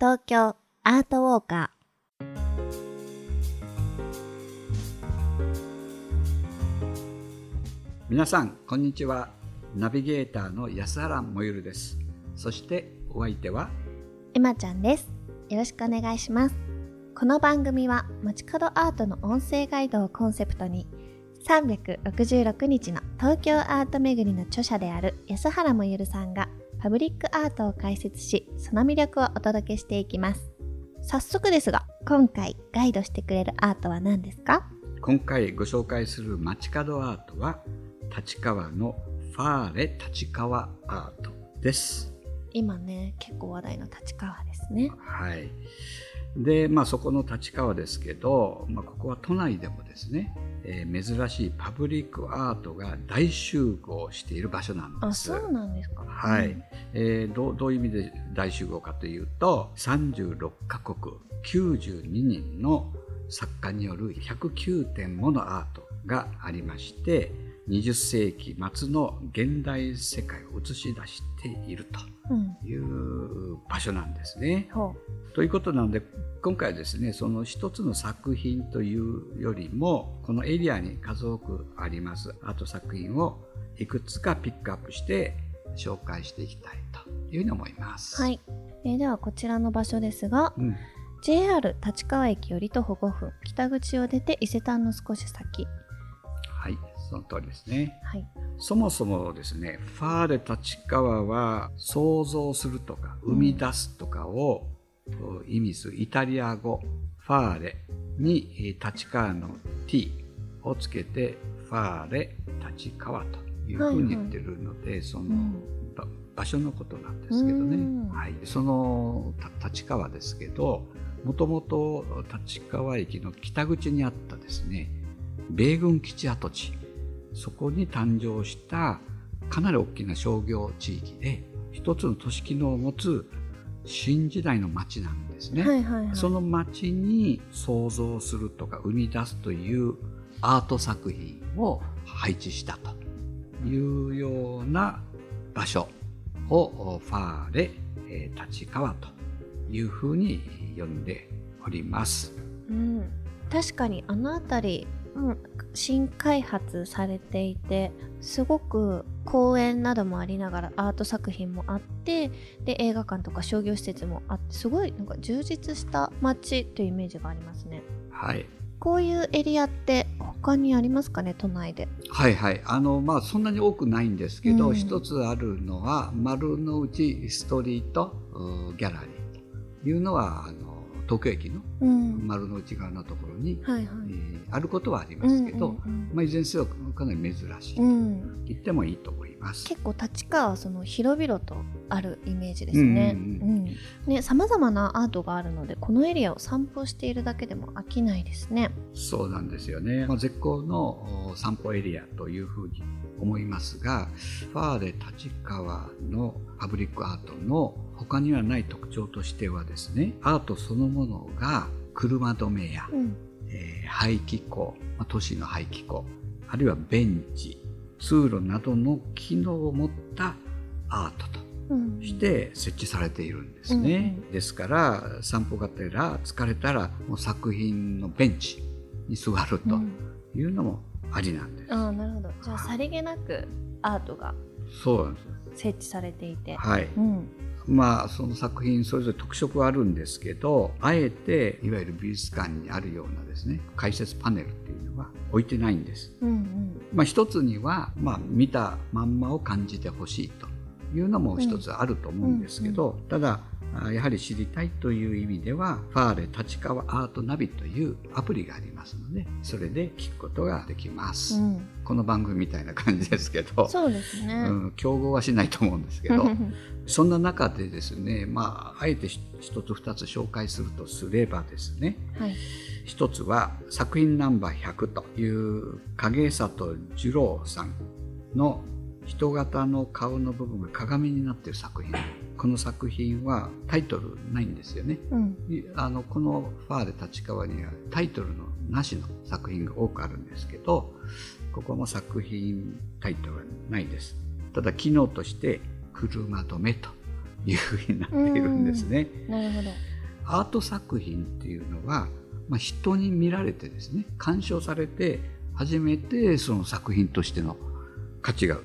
東京アートウォーカ皆さんこんにちは。ナビゲーターの安原もゆるです。そしてお相手は？ーエマちゃんです。よろしくお願いします。この番組は街角アートの音声ガイドをコンセプトに366日の東京アート巡りの著者である安原もゆるさんがパブリックアートを解説しその魅力をお届けしていきます。早速ですが今回ガイドしてくれるアートは何ですか？今回ご紹介する街角アートは立川のファーレ立川アートです。今ね結構話題の立川ですね。はいでまあそこの立川ですけど、まあ、ここは都内でもですね、えー珍しいパブリックアートが大集合している場所なんです。あそうなんですか。はい、うん。えーどうどういう意味で大集合かというと36カ国92人の作家による109点ものアートがありまして20世紀末の現代世界を映し出しているうん。という場所なんですね。ほということなので今回ですねその一つの作品というよりもこのエリアに数多くありますアート作品をいくつかピックアップして紹介していきたいというふうに思います。うはい、えーではこちらの場所ですがうん、JR 立川駅より徒歩5分北口を出て伊勢丹の少し先の通りですね。はい。そもそもですね、ファーレ立川は想像するとか生み出すとかを意味するイタリア語ファーレにえー立川の t をつけてファーレ立川というふうに言ってるので、その、うん。ば場所のことなんですけどね。うん。はい、そのた立川ですけど、もともと立川駅の北口にあったですね、米軍基地跡地、そこに誕生したかなり大きな商業地域で、一つの都市機能を持つ新時代の街なんですね。はいはいはいその街に想像するとか生み出すというアート作品を配置したというような場所をファーレえー立川というふうに呼んでおります。うん、確かにあの辺り、うん、新開発されていてすごく公園などもありながらアート作品もあってで映画館とか商業施設もあってすごいなんか充実した街というイメージがありますね。はい、こういうエリアって他にありますかね？都内で。はいはい。あのまあそんなに多くないんですけど、うん。一つあるのは丸の内ストリートギャラリーというのはあの東京駅のうん。丸の内側のところに、はいはい。えーあることはありますけど、うんうんまあ、いずれにせよかなり珍しい。と言ってもいいと思います。結構立川はその広々とあるイメージですね。うんううんね、様々なアートがあるので、このエリアを散歩しているだけでも飽きないですね。そうなんですよね。まあ、絶好のお散歩エリアというふうに思いますが、ファーレ立川のパブリックアートの他にはない特徴としてはですね、アートそのものが車止めや、うん、えー排気口、まあ、都市の排気口、あるいはベンチ、通路などの機能を持ったアートとうん、して設置されているんですね、うん。ですから散歩がてら疲れたらもう作品のベンチに座るとうん。いうのもありなんです、ああ、なるほど。じゃあ、さりげなくアートが設置されていて。はい。うん、まあその作品それぞれ特色はあるんですけどあえていわゆる美術館にあるようなですね解説パネルっていうのは置いてないんです。うん、うん。まあ、一つには、まあ、見たまんまを感じてほしいというのも一つあると思うんですけど、ただあやはり知りたいという意味ではファーレ立川アートナビというアプリがありますのでそれで聞くことができます、うん、この番組みたいな感じですけどそうですね。うん、競合はしないと思うんですけど そんな中でですねまああえて一つ二つ紹介するとすればですねはい。一つは作品ナンバー100という影里二郎さんの人型の顔の部分が鏡になっている作品。この作品はタイトルないんですよね。うん、いあのこの「ファーレ立川」にはタイトルのなしの作品が多くあるんですけどここも作品タイトルはないです。ただ機能として車止めというふうになっているんですね。なるほど。アート作品っていうのは、まあ、人に見られてですね鑑賞されて初めてその作品としての価値が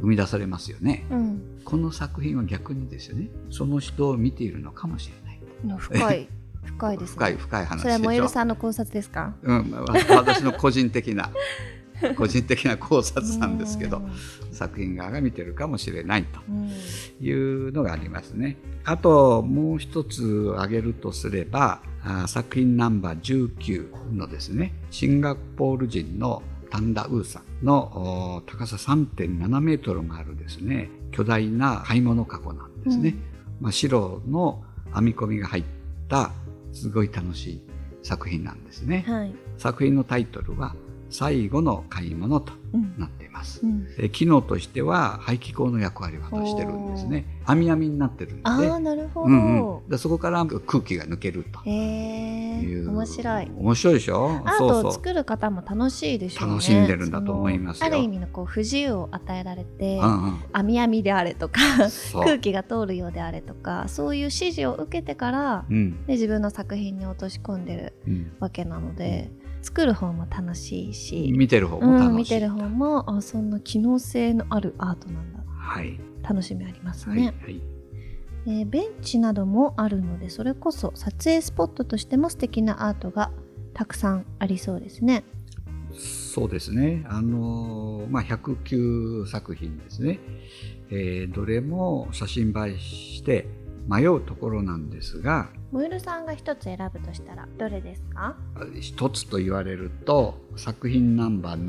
生み出されますよね。うん。この作品は逆にですよねその人を見ているのかもしれない。の深い深いですね。深い深い話それは萌えでしょ。るさんの考察ですか？うん、わ私の個人的な 個人的な考察なんですけど作品側が見てるかもしれないとうん。いうのがありますね。あともう一つ挙げるとすればあ作品ナンバー19のですねシンガポール人のタンダウーさんのお高さ3.7メートルもあるですね巨大な買い物かごなんですね。まあ、白の編み込みが入ったすごい楽しい作品なんですね。はい。作品のタイトルは「最後の買い物」とうん。なっています。うん。で機能としては排気口の役割を果たしてるんですね。網網になってるんで、ああなるほど。うんうん、でそこから空気が抜けるとへえいう。面白い。面白いでしょ？アートを作る方も楽しいでしょうね。楽しんでるんだと思いますある意味のこう不自由を与えられて、うんうん網網であれとか空気が通るようであれとかそういう指示を受けてから、うんで自分の作品に落とし込んでるうんわけなので、作る方も楽しいし、見てる方もうん、楽しい、見てる方もあそんな機能性のあるアートなんだはい楽しみありますはい、ね、はいえーベンチなどもあるのでそれこそ撮影スポットとしても素敵なアートがたくさんありそうですね。そうですね。あのまあ109作品ですね。えーどれも写真映えして迷うところなんですが、モエルさんが一つ選ぶとしたらどれですか？一つと言われると作品ナンバー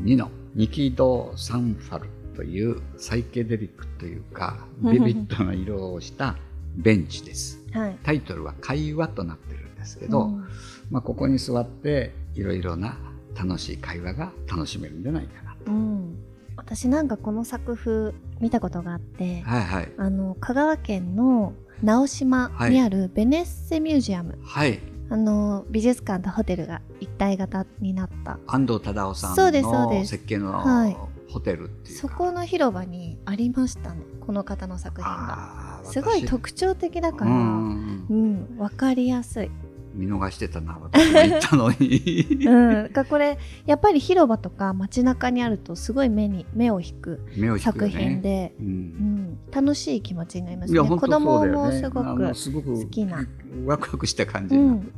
72のニキド・サンファルというサイケデリックというかビビッドな色をしたベンチです。はい。タイトルは会話となってるんですけど、うんまあ、ここに座っていろいろな楽しい会話が楽しめるんじゃないかなと。うん、私なんかこの作風見たことがあって、はいはい。あの香川県の直島にあるベネッセミュージアム、はい。あの美術館とホテルが一体型になった。安藤忠雄さんそうですそうのです。設計のはい。ホテルっていうか。そこの広場にありましたねこの方の作品が。すごい私特徴的だからううんうん。分かりやすい、見逃してたな私も行ったのに。うん、がこれやっぱり広場とか街中にあるとすごい目に目を引く目を引く作よね。品で、ううん。ん、楽しい気持ちになりますね。いや本当子供そうだよね。もすごあのくすごく好きな。ワクワクした感じになって、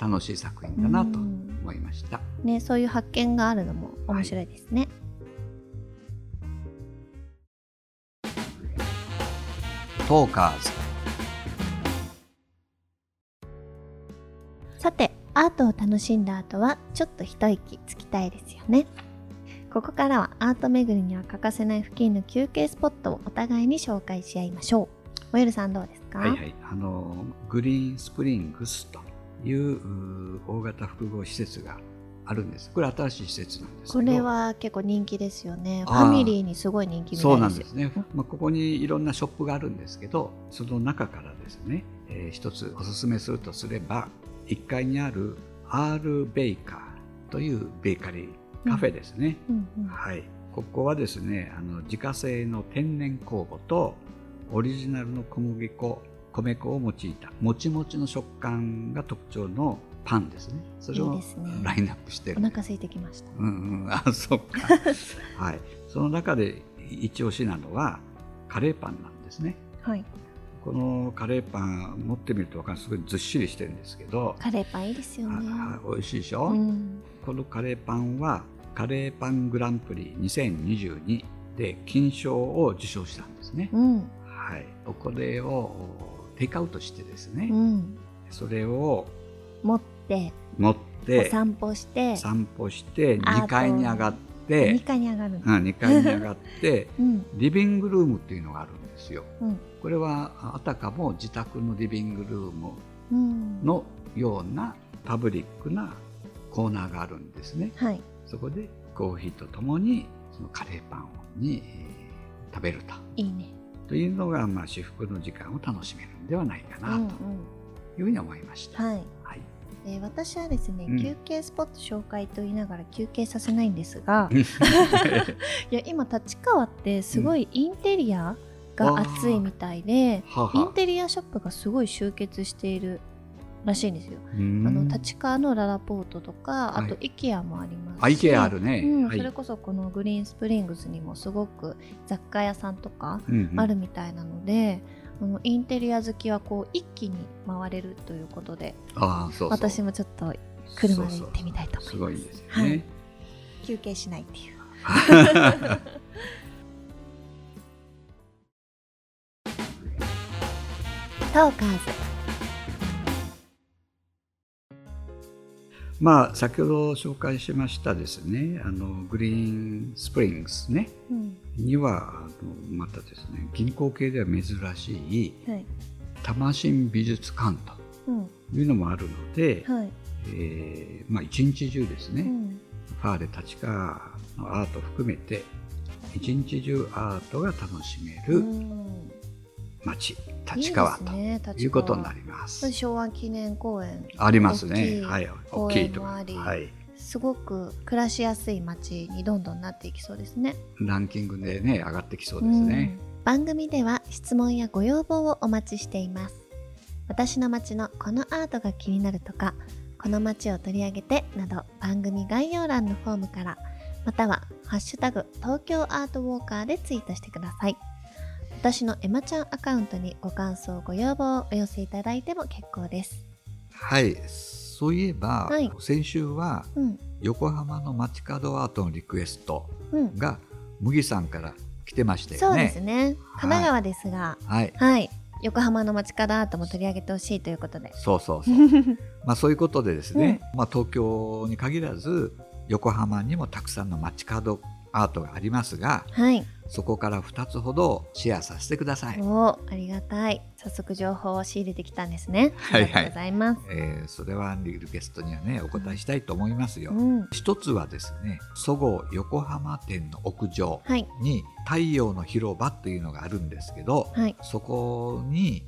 楽しい作品だなとうん。思いました。ね、そういう発見があるのも面白いですね。トーカーズさてアートを楽しんだ後はちょっと一息つきたいですよね。ここからはアート巡りには欠かせない付近の休憩スポットをお互いに紹介し合いましょう。おゆるさんどうですか、はいはい、あのグリーンスプリングスというう大型複合施設があるんです。これ新しい施設なんです。これは結構人気ですよね。ファミリーにすごい人気みそうないんですね。まあ、ここにいろんなショップがあるんですけど、その中からですね、えー一つおすすめするとすれば、1階にある R ベイカーというベーカリーカフェですね。うんうんはい。ここはですね、あの自家製の天然酵母とオリジナルの小麦粉、米粉を用いたもちもちの食感が特徴のパンですね。それをラインナップしてる。お腹空いてきましたうんうん、あ、そっか。はい。その中で一押しなのはカレーパンなんですね。はいこのカレーパン持ってみると分かるすごいずっしりしてるんですけど、カレーパンいいですよね。あ美味しいでしょ、うん。このカレーパンはカレーパングランプリ2022で金賞を受賞したんですね。うん。はい。これをテイクアウトしてですね、うん。それを持って持っおて散歩して散歩してアート2階に上がって2階に上がるの。うん、2階に上がって うん。リビングルームっていうのがあるんですよ。うん。これはあたかも自宅のリビングルームうん。のようなパブリックなコーナーがあるんですね。はい。そこでコーヒーとともにそのカレーパンに、えー食べると。いいね。というのが、まあ、至福の時間を楽しめるんではないかなうんうん。というふうに思いました。はい。はいえー私はですね、うん。休憩スポット紹介と言いながら休憩させないんですが いや今立川ってすごいインテリアが熱いみたいではインテリアショップがすごい集結しているらしいんですよ。ああの立川のララポートとかあとはい IKEA もありますし、あ、池あるね。うん。はい。それこそこのグリーンスプリングスにもすごく雑貨屋さんとかうんうん。あるみたいなので、あのインテリア好きはこう一気に回れるということでああ、そうそう。私もちょっと車で行ってみたいとす思います。ごいですよはいね。休憩しないっていう。トーカーズまあ先ほど紹介しましたですね、あのグリーンスプリングスねうん。にはあのまたですね、銀行系では珍しいはい。美術館うん。というのもあるので、はい。えーまあ一日中ですね、うん。ファーレ立川のアートを含めて一日中アートが楽しめうるん町、立川ということに川なります。昭和記念公園あります。ねはい、大公きいとはい。すごく暮らしやすい街にどんどんなっていきそうですね。ランキングでね、上がってきそうですね。うん番組では質問やご要望をお待ちしています私の街のこのアートが気になるとかこの街を取り上げてなど番組概要欄のフォームからまたは「ハッシュタグ東京アートウォーカー」でツイートしてください私のエマちゃんアカウントにご感想ご要望をお寄せいただいても結構です。はい。そういえば、はい。先週はうん。横浜の街角アートのリクエストうん。が麦さんから来てましたよそうね。ですね。神奈川ですが。はい。はい。横浜の街角アートも取り上げてほしいということで。そうそうそう。まあそういうことでですね、まあ東京に限らず横浜にもたくさんの街角アートがありますが、はい。そこから2つほどシェアさせてください。おーありがたい。早速情報を仕入れてきたんですね。はいはい。ありがとうございます、えーそれはリクエストにはねお答えしたいと思いますよ。うん。一つはですね、そごう横浜店の屋上はい。に太陽の広場というのがあるんですけど、はい。そこに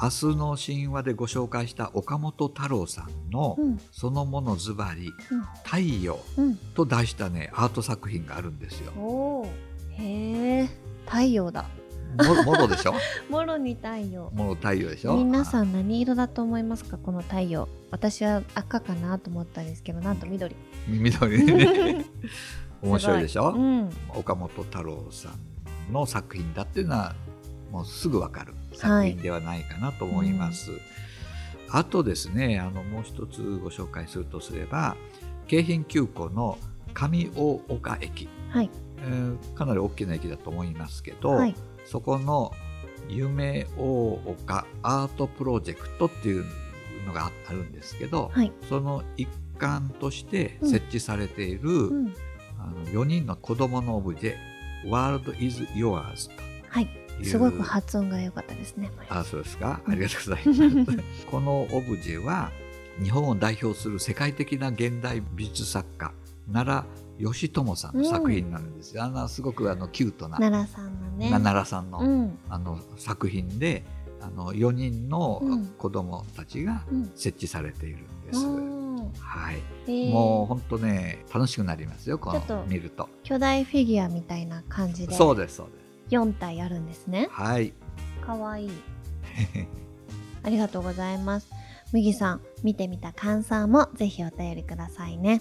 明日の神話でご紹介した岡本太郎さんのうん。そのものズバリ太陽うん。と題したねアート作品があるんですよ。へえ太陽だ。ももろでしょ？もろに太陽。もろ太陽でしょ？皆さん何色だと思いますか？この太陽。私は赤かなと思ったんですけどなんと緑。緑。ね 面白いでしょ、うん。岡本太郎さんの作品だっていうのはもうすぐわかる作品ではないかなと思います。あとですねあのもう一つご紹介するとすれば京浜急行の上大岡駅、はい。えーかなり大きな駅だと思いますけど、はい。そこの夢大岡アートプロジェクトっていうのがあるんですけど、はい。その一環として設置されている、うん。あの4人の子供のオブジェ「World is Yours」はいというすごく発音が良かったですねあそうですか？うん。ありがとうございます。このオブジェは日本を代表する世界的な現代美術作家奈良義智さんの作品なんですよ、あのすごくあのキュートな奈良さんのね。奈良さんの,、うん。あの作品であの4人のうん。子供たちがうん。設置されているんです、うんはい、へー。もう本当ね楽しくなりますよこの見ると。巨大フィギュアみたいな感じで。そうですそうです4体あるんですね。はい。かわいい。ありがとうございます。麦さん見てみた感想もぜひお便りくださいね。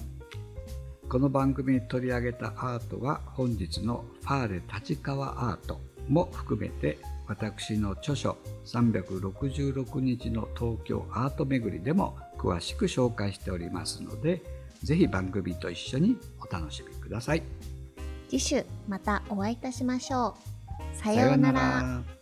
この番組に取り上げたアートは本日のファーレ立川アートも含めて私の著書366日の東京アート巡りでも詳しく紹介しておりますのでぜひ番組と一緒にお楽しみください。次週またお会いいたしましょうさようなら。